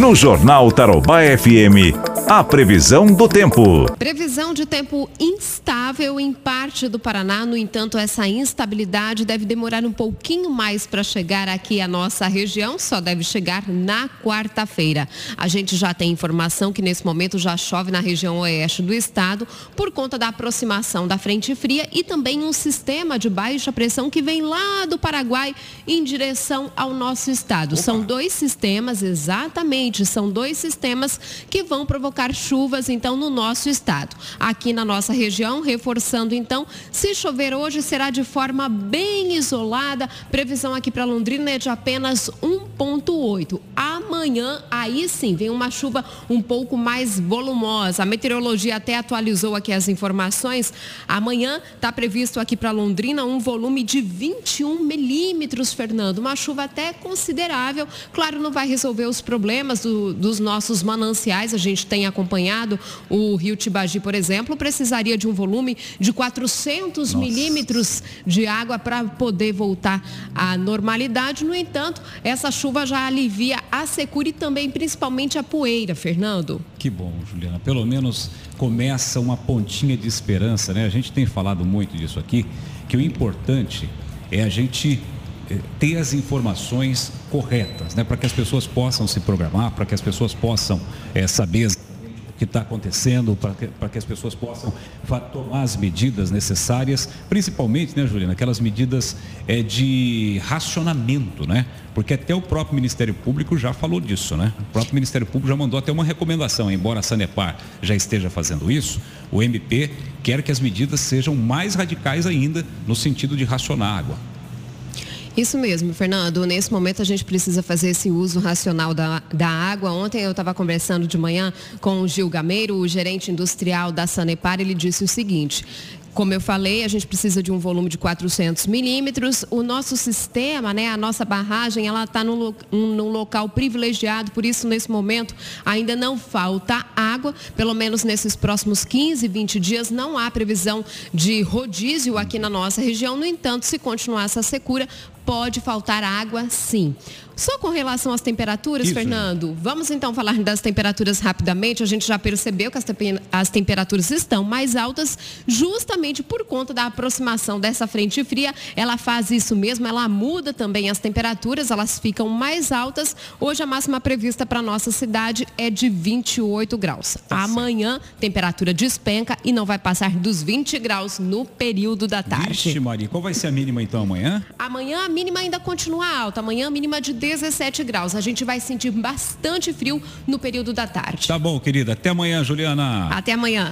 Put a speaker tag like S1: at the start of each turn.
S1: No Jornal Tarobá FM, a previsão do tempo.
S2: Previsão de tempo instável em parte do Paraná. No entanto, essa instabilidade deve demorar um pouquinho mais para chegar aqui à nossa região. Só deve chegar na quarta-feira. A gente já tem informação que nesse momento já chove na região oeste do estado por conta da aproximação da frente fria e também um sistema de baixa pressão que vem lá do Paraguai em direção ao nosso estado. Opa. São dois sistemas, exatamente, são dois sistemas que vão provocar chuvas então no nosso estado. Aqui na nossa região, reforçando então, se chover hoje será de forma bem isolada. Previsão aqui para Londrina é de apenas 1.8. Amanhã, aí sim, vem uma chuva um pouco mais volumosa. A meteorologia até atualizou aqui as informações. Amanhã está previsto aqui para Londrina um volume de 21 milímetros, Fernando. Uma chuva até considerável. Claro, não vai resolver os problemas do, dos nossos mananciais. A gente tem acompanhado o rio Tibagi, por exemplo, precisaria de um volume de 400 Nossa. milímetros de água para poder voltar à normalidade. No entanto, essa chuva já alivia a secura e também principalmente a poeira, Fernando.
S3: Que bom, Juliana. Pelo menos começa uma pontinha de esperança, né? A gente tem falado muito disso aqui, que o importante é a gente eh, ter as informações corretas, né? Para que as pessoas possam se programar, para que as pessoas possam é, saber que está acontecendo, para que, que as pessoas possam tomar as medidas necessárias, principalmente, né, Juliana, aquelas medidas é, de racionamento, né? Porque até o próprio Ministério Público já falou disso, né? O próprio Ministério Público já mandou até uma recomendação, embora a Sanepar já esteja fazendo isso, o MP quer que as medidas sejam mais radicais ainda no sentido de racionar água.
S2: Isso mesmo, Fernando. Nesse momento a gente precisa fazer esse uso racional da, da água. Ontem eu estava conversando de manhã com o Gil Gameiro, o gerente industrial da Sanepar. Ele disse o seguinte: como eu falei, a gente precisa de um volume de 400 milímetros. O nosso sistema, né, a nossa barragem, ela está num, num, local privilegiado, por isso, nesse momento, ainda não falta água. Pelo menos nesses próximos 15, 20 dias, não há previsão de rodízio aqui na nossa região. No entanto, se continuar essa secura, pode faltar água, sim. Só com relação às temperaturas, Isso, Fernando, vamos então falar das temperaturas rapidamente. A gente já percebeu que as, as, temperaturas estão mais altas justamente por conta da aproximação dessa frente fria. Ela faz isso mesmo, ela muda também as temperaturas, elas ficam mais altas. Hoje a máxima prevista para nossa cidade é de 28 graus. Tá Amanhã, temperatura despenca e não vai passar dos 20 graus no período da tarde.
S3: Vixe, Maria, qual vai ser a mínima então amanhã?
S2: Amanhã a mínima ainda continua alta. Amanhã a mínima de 17 graus. A gente vai sentir bastante frio no período da tarde.
S3: Tá bom, querida. Até amanhã, Juliana.
S2: Até amanhã.